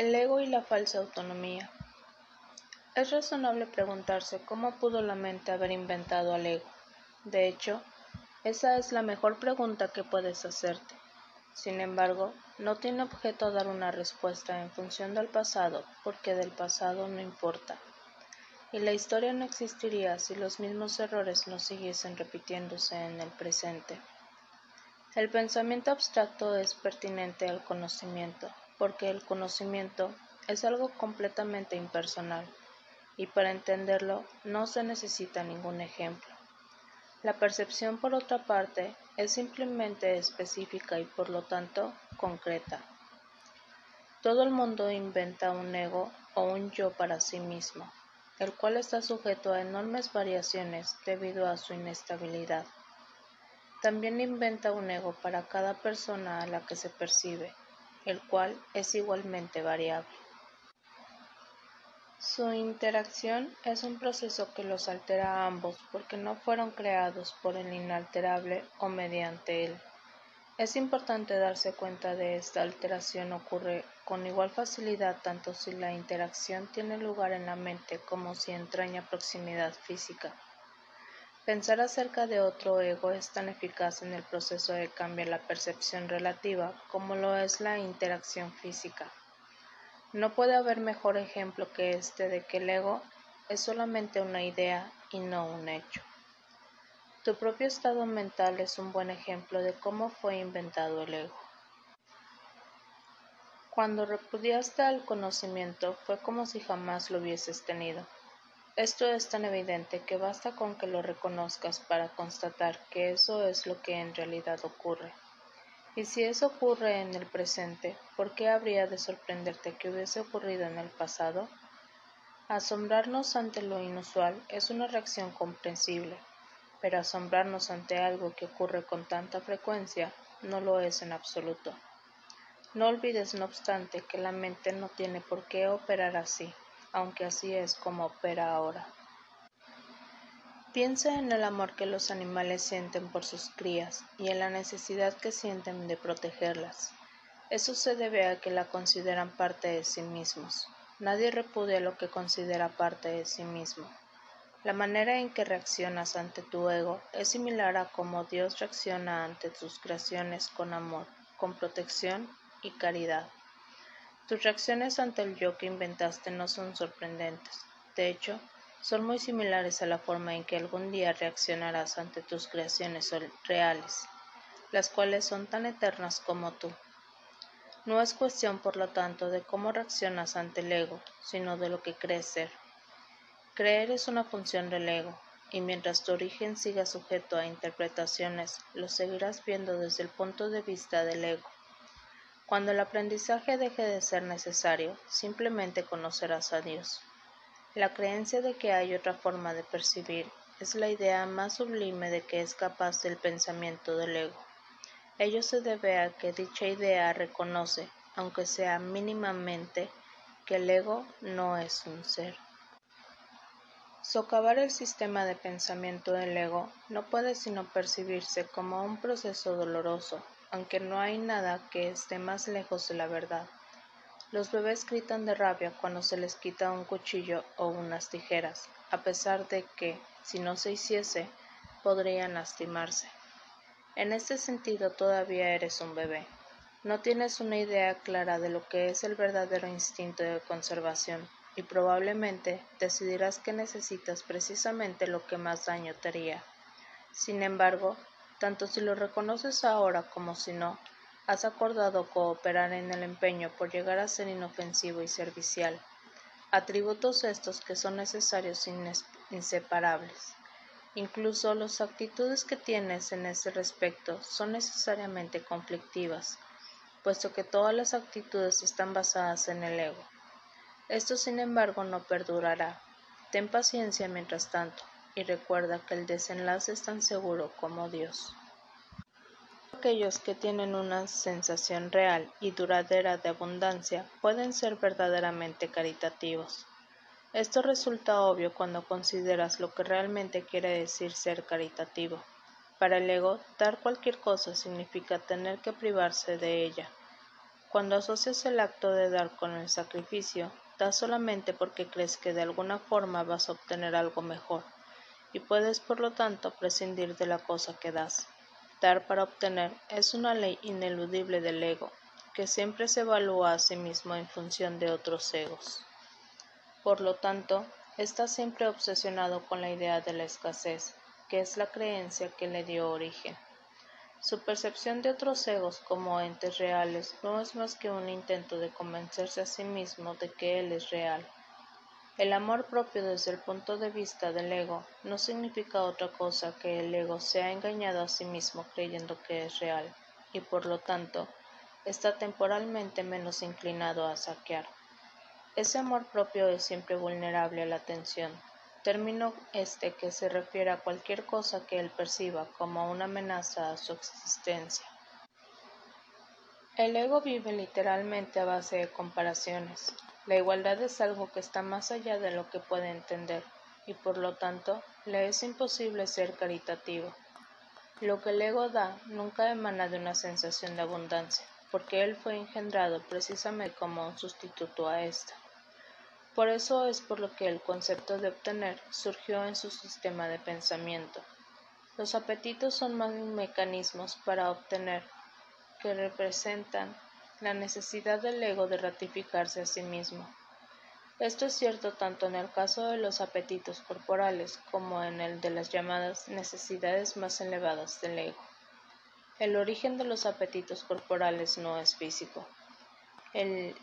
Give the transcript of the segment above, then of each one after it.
El ego y la falsa autonomía. Es razonable preguntarse cómo pudo la mente haber inventado al ego. De hecho, esa es la mejor pregunta que puedes hacerte. Sin embargo, no tiene objeto dar una respuesta en función del pasado, porque del pasado no importa. Y la historia no existiría si los mismos errores no siguiesen repitiéndose en el presente. El pensamiento abstracto es pertinente al conocimiento, porque el conocimiento es algo completamente impersonal, y para entenderlo no se necesita ningún ejemplo. La percepción, por otra parte, es simplemente específica y por lo tanto concreta. Todo el mundo inventa un ego o un yo para sí mismo, el cual está sujeto a enormes variaciones debido a su inestabilidad. También inventa un ego para cada persona a la que se percibe, el cual es igualmente variable. Su interacción es un proceso que los altera a ambos porque no fueron creados por el inalterable o mediante él. Es importante darse cuenta de esta alteración ocurre con igual facilidad tanto si la interacción tiene lugar en la mente como si entraña proximidad física. Pensar acerca de otro ego es tan eficaz en el proceso de cambiar la percepción relativa como lo es la interacción física. No puede haber mejor ejemplo que este de que el ego es solamente una idea y no un hecho. Tu propio estado mental es un buen ejemplo de cómo fue inventado el ego. Cuando repudiaste al conocimiento fue como si jamás lo hubieses tenido. Esto es tan evidente que basta con que lo reconozcas para constatar que eso es lo que en realidad ocurre. Y si eso ocurre en el presente, ¿por qué habría de sorprenderte que hubiese ocurrido en el pasado? Asombrarnos ante lo inusual es una reacción comprensible, pero asombrarnos ante algo que ocurre con tanta frecuencia no lo es en absoluto. No olvides, no obstante, que la mente no tiene por qué operar así aunque así es como opera ahora. Piensa en el amor que los animales sienten por sus crías y en la necesidad que sienten de protegerlas. Eso se debe a que la consideran parte de sí mismos. Nadie repudia lo que considera parte de sí mismo. La manera en que reaccionas ante tu ego es similar a cómo Dios reacciona ante tus creaciones con amor, con protección y caridad. Tus reacciones ante el yo que inventaste no son sorprendentes. De hecho, son muy similares a la forma en que algún día reaccionarás ante tus creaciones reales, las cuales son tan eternas como tú. No es cuestión, por lo tanto, de cómo reaccionas ante el ego, sino de lo que crees ser. Creer es una función del ego, y mientras tu origen siga sujeto a interpretaciones, lo seguirás viendo desde el punto de vista del ego. Cuando el aprendizaje deje de ser necesario, simplemente conocerás a Dios. La creencia de que hay otra forma de percibir es la idea más sublime de que es capaz del pensamiento del ego. Ello se debe a que dicha idea reconoce, aunque sea mínimamente, que el ego no es un ser. Socavar el sistema de pensamiento del ego no puede sino percibirse como un proceso doloroso, aunque no hay nada que esté más lejos de la verdad. Los bebés gritan de rabia cuando se les quita un cuchillo o unas tijeras, a pesar de que, si no se hiciese, podrían lastimarse. En este sentido todavía eres un bebé. No tienes una idea clara de lo que es el verdadero instinto de conservación y probablemente decidirás que necesitas precisamente lo que más daño te haría. Sin embargo, tanto si lo reconoces ahora como si no, has acordado cooperar en el empeño por llegar a ser inofensivo y servicial, atributos estos que son necesarios e inseparables. Incluso las actitudes que tienes en ese respecto son necesariamente conflictivas, puesto que todas las actitudes están basadas en el ego. Esto, sin embargo, no perdurará. Ten paciencia mientras tanto, y recuerda que el desenlace es tan seguro como Dios. Aquellos que tienen una sensación real y duradera de abundancia pueden ser verdaderamente caritativos. Esto resulta obvio cuando consideras lo que realmente quiere decir ser caritativo. Para el ego, dar cualquier cosa significa tener que privarse de ella. Cuando asocias el acto de dar con el sacrificio, das solamente porque crees que de alguna forma vas a obtener algo mejor, y puedes por lo tanto prescindir de la cosa que das. Dar para obtener es una ley ineludible del ego, que siempre se evalúa a sí mismo en función de otros egos. Por lo tanto, está siempre obsesionado con la idea de la escasez, que es la creencia que le dio origen. Su percepción de otros egos como entes reales no es más que un intento de convencerse a sí mismo de que él es real. El amor propio desde el punto de vista del ego no significa otra cosa que el ego se ha engañado a sí mismo creyendo que es real, y por lo tanto está temporalmente menos inclinado a saquear. Ese amor propio es siempre vulnerable a la tensión, término este que se refiere a cualquier cosa que él perciba como una amenaza a su existencia. El ego vive literalmente a base de comparaciones. La igualdad es algo que está más allá de lo que puede entender, y por lo tanto le es imposible ser caritativo. Lo que el ego da nunca emana de una sensación de abundancia, porque él fue engendrado precisamente como un sustituto a ésta. Por eso es por lo que el concepto de obtener surgió en su sistema de pensamiento. Los apetitos son más mecanismos para obtener que representan la necesidad del ego de ratificarse a sí mismo. Esto es cierto tanto en el caso de los apetitos corporales como en el de las llamadas necesidades más elevadas del ego. El origen de los apetitos corporales no es físico. El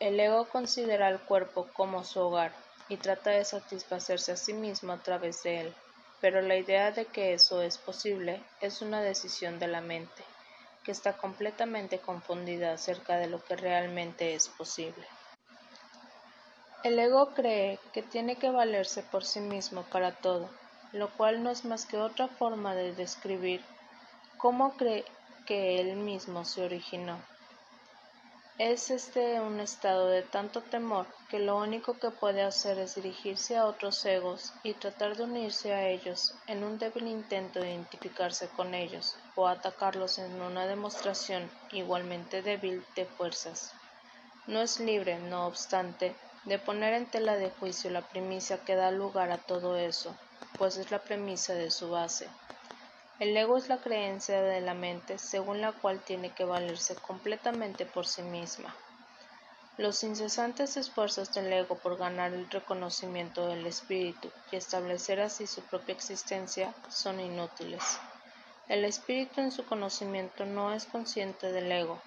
ego considera al cuerpo como su hogar y trata de satisfacerse a sí mismo a través de él, pero la idea de que eso es posible es una decisión de la mente, que está completamente confundida acerca de lo que realmente es posible. El ego cree que tiene que valerse por sí mismo para todo, lo cual no es más que otra forma de describir cómo cree que él mismo se originó. Es este un estado de tanto temor que lo único que puede hacer es dirigirse a otros egos y tratar de unirse a ellos en un débil intento de identificarse con ellos o atacarlos en una demostración igualmente débil de fuerzas. No es libre, no obstante, de poner en tela de juicio la premisa que da lugar a todo eso, pues es la premisa de su base. El ego es la creencia de la mente según la cual tiene que valerse completamente por sí misma. Los incesantes esfuerzos del ego por ganar el reconocimiento del espíritu y establecer así su propia existencia son inútiles. El espíritu en su conocimiento no es consciente del ego,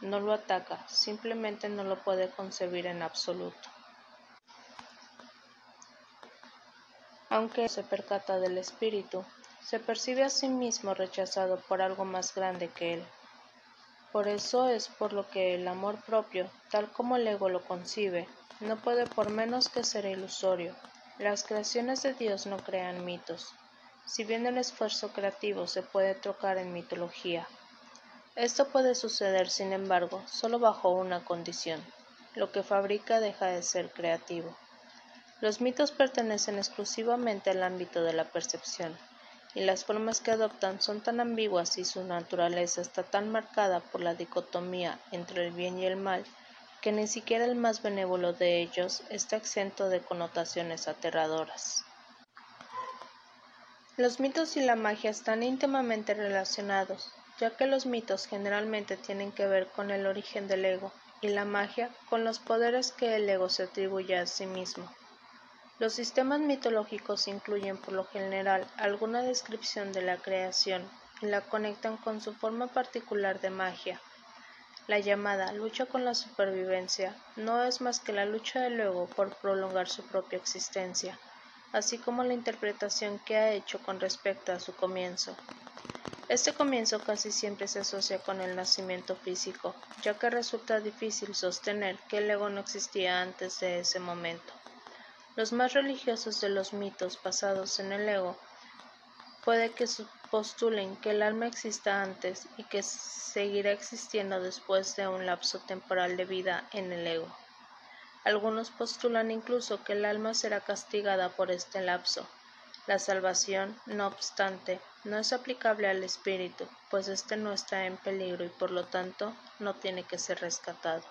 no lo ataca, simplemente no lo puede concebir en absoluto. Aunque se percata del espíritu, se percibe a sí mismo rechazado por algo más grande que él. Por eso es por lo que el amor propio, tal como el ego lo concibe, no puede por menos que ser ilusorio. Las creaciones de Dios no crean mitos, si bien el esfuerzo creativo se puede trocar en mitología. Esto puede suceder, sin embargo, solo bajo una condición. Lo que fabrica deja de ser creativo. Los mitos pertenecen exclusivamente al ámbito de la percepción, y las formas que adoptan son tan ambiguas y su naturaleza está tan marcada por la dicotomía entre el bien y el mal que ni siquiera el más benévolo de ellos está exento de connotaciones aterradoras. Los mitos y la magia están íntimamente relacionados, ya que los mitos generalmente tienen que ver con el origen del ego y la magia con los poderes que el ego se atribuye a sí mismo. Los sistemas mitológicos incluyen por lo general alguna descripción de la creación y la conectan con su forma particular de magia. La llamada lucha con la supervivencia no es más que la lucha del ego por prolongar su propia existencia, así como la interpretación que ha hecho con respecto a su comienzo. Este comienzo casi siempre se asocia con el nacimiento físico, ya que resulta difícil sostener que el ego no existía antes de ese momento. Los más religiosos de los mitos basados en el ego puede que postulen que el alma exista antes y que seguirá existiendo después de un lapso temporal de vida en el ego. Algunos postulan incluso que el alma será castigada por este lapso. La salvación, no obstante, no es aplicable al espíritu, pues éste no está en peligro y por lo tanto no tiene que ser rescatado.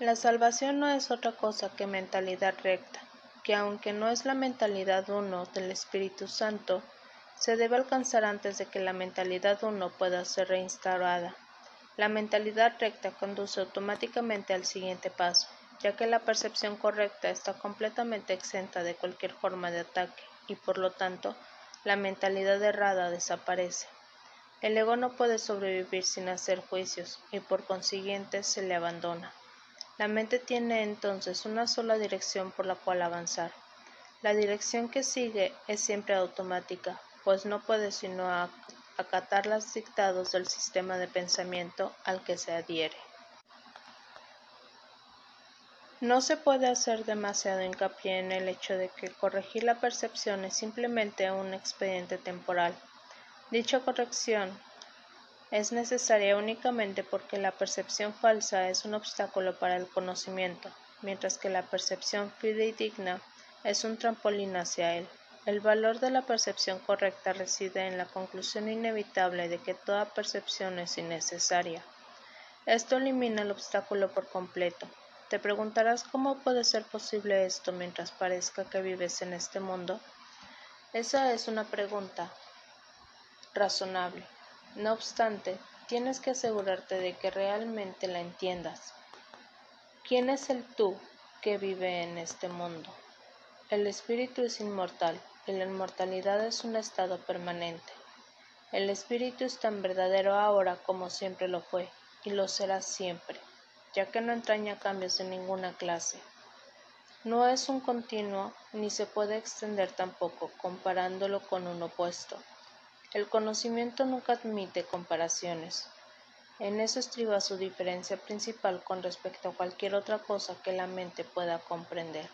La salvación no es otra cosa que mentalidad recta, que aunque no es la mentalidad uno del Espíritu Santo, se debe alcanzar antes de que la mentalidad uno pueda ser reinstaurada. La mentalidad recta conduce automáticamente al siguiente paso, ya que la percepción correcta está completamente exenta de cualquier forma de ataque y por lo tanto la mentalidad errada desaparece. El ego no puede sobrevivir sin hacer juicios y por consiguiente se le abandona. La mente tiene entonces una sola dirección por la cual avanzar. La dirección que sigue es siempre automática, pues no puede sino acatar los dictados del sistema de pensamiento al que se adhiere. No se puede hacer demasiado hincapié en el hecho de que corregir la percepción es simplemente un expediente temporal. Dicha corrección es necesaria únicamente porque la percepción falsa es un obstáculo para el conocimiento, mientras que la percepción fidedigna es un trampolín hacia él. El valor de la percepción correcta reside en la conclusión inevitable de que toda percepción es innecesaria. Esto elimina el obstáculo por completo. Te preguntarás cómo puede ser posible esto mientras parezca que vives en este mundo. Esa es una pregunta razonable. No obstante, tienes que asegurarte de que realmente la entiendas. ¿Quién es el tú que vive en este mundo? El espíritu es inmortal y la inmortalidad es un estado permanente. El espíritu es tan verdadero ahora como siempre lo fue, y lo será siempre, ya que no entraña cambios de ninguna clase. No es un continuo ni se puede extender tampoco comparándolo con un opuesto. El conocimiento nunca admite comparaciones. En eso estriba su diferencia principal con respecto a cualquier otra cosa que la mente pueda comprender.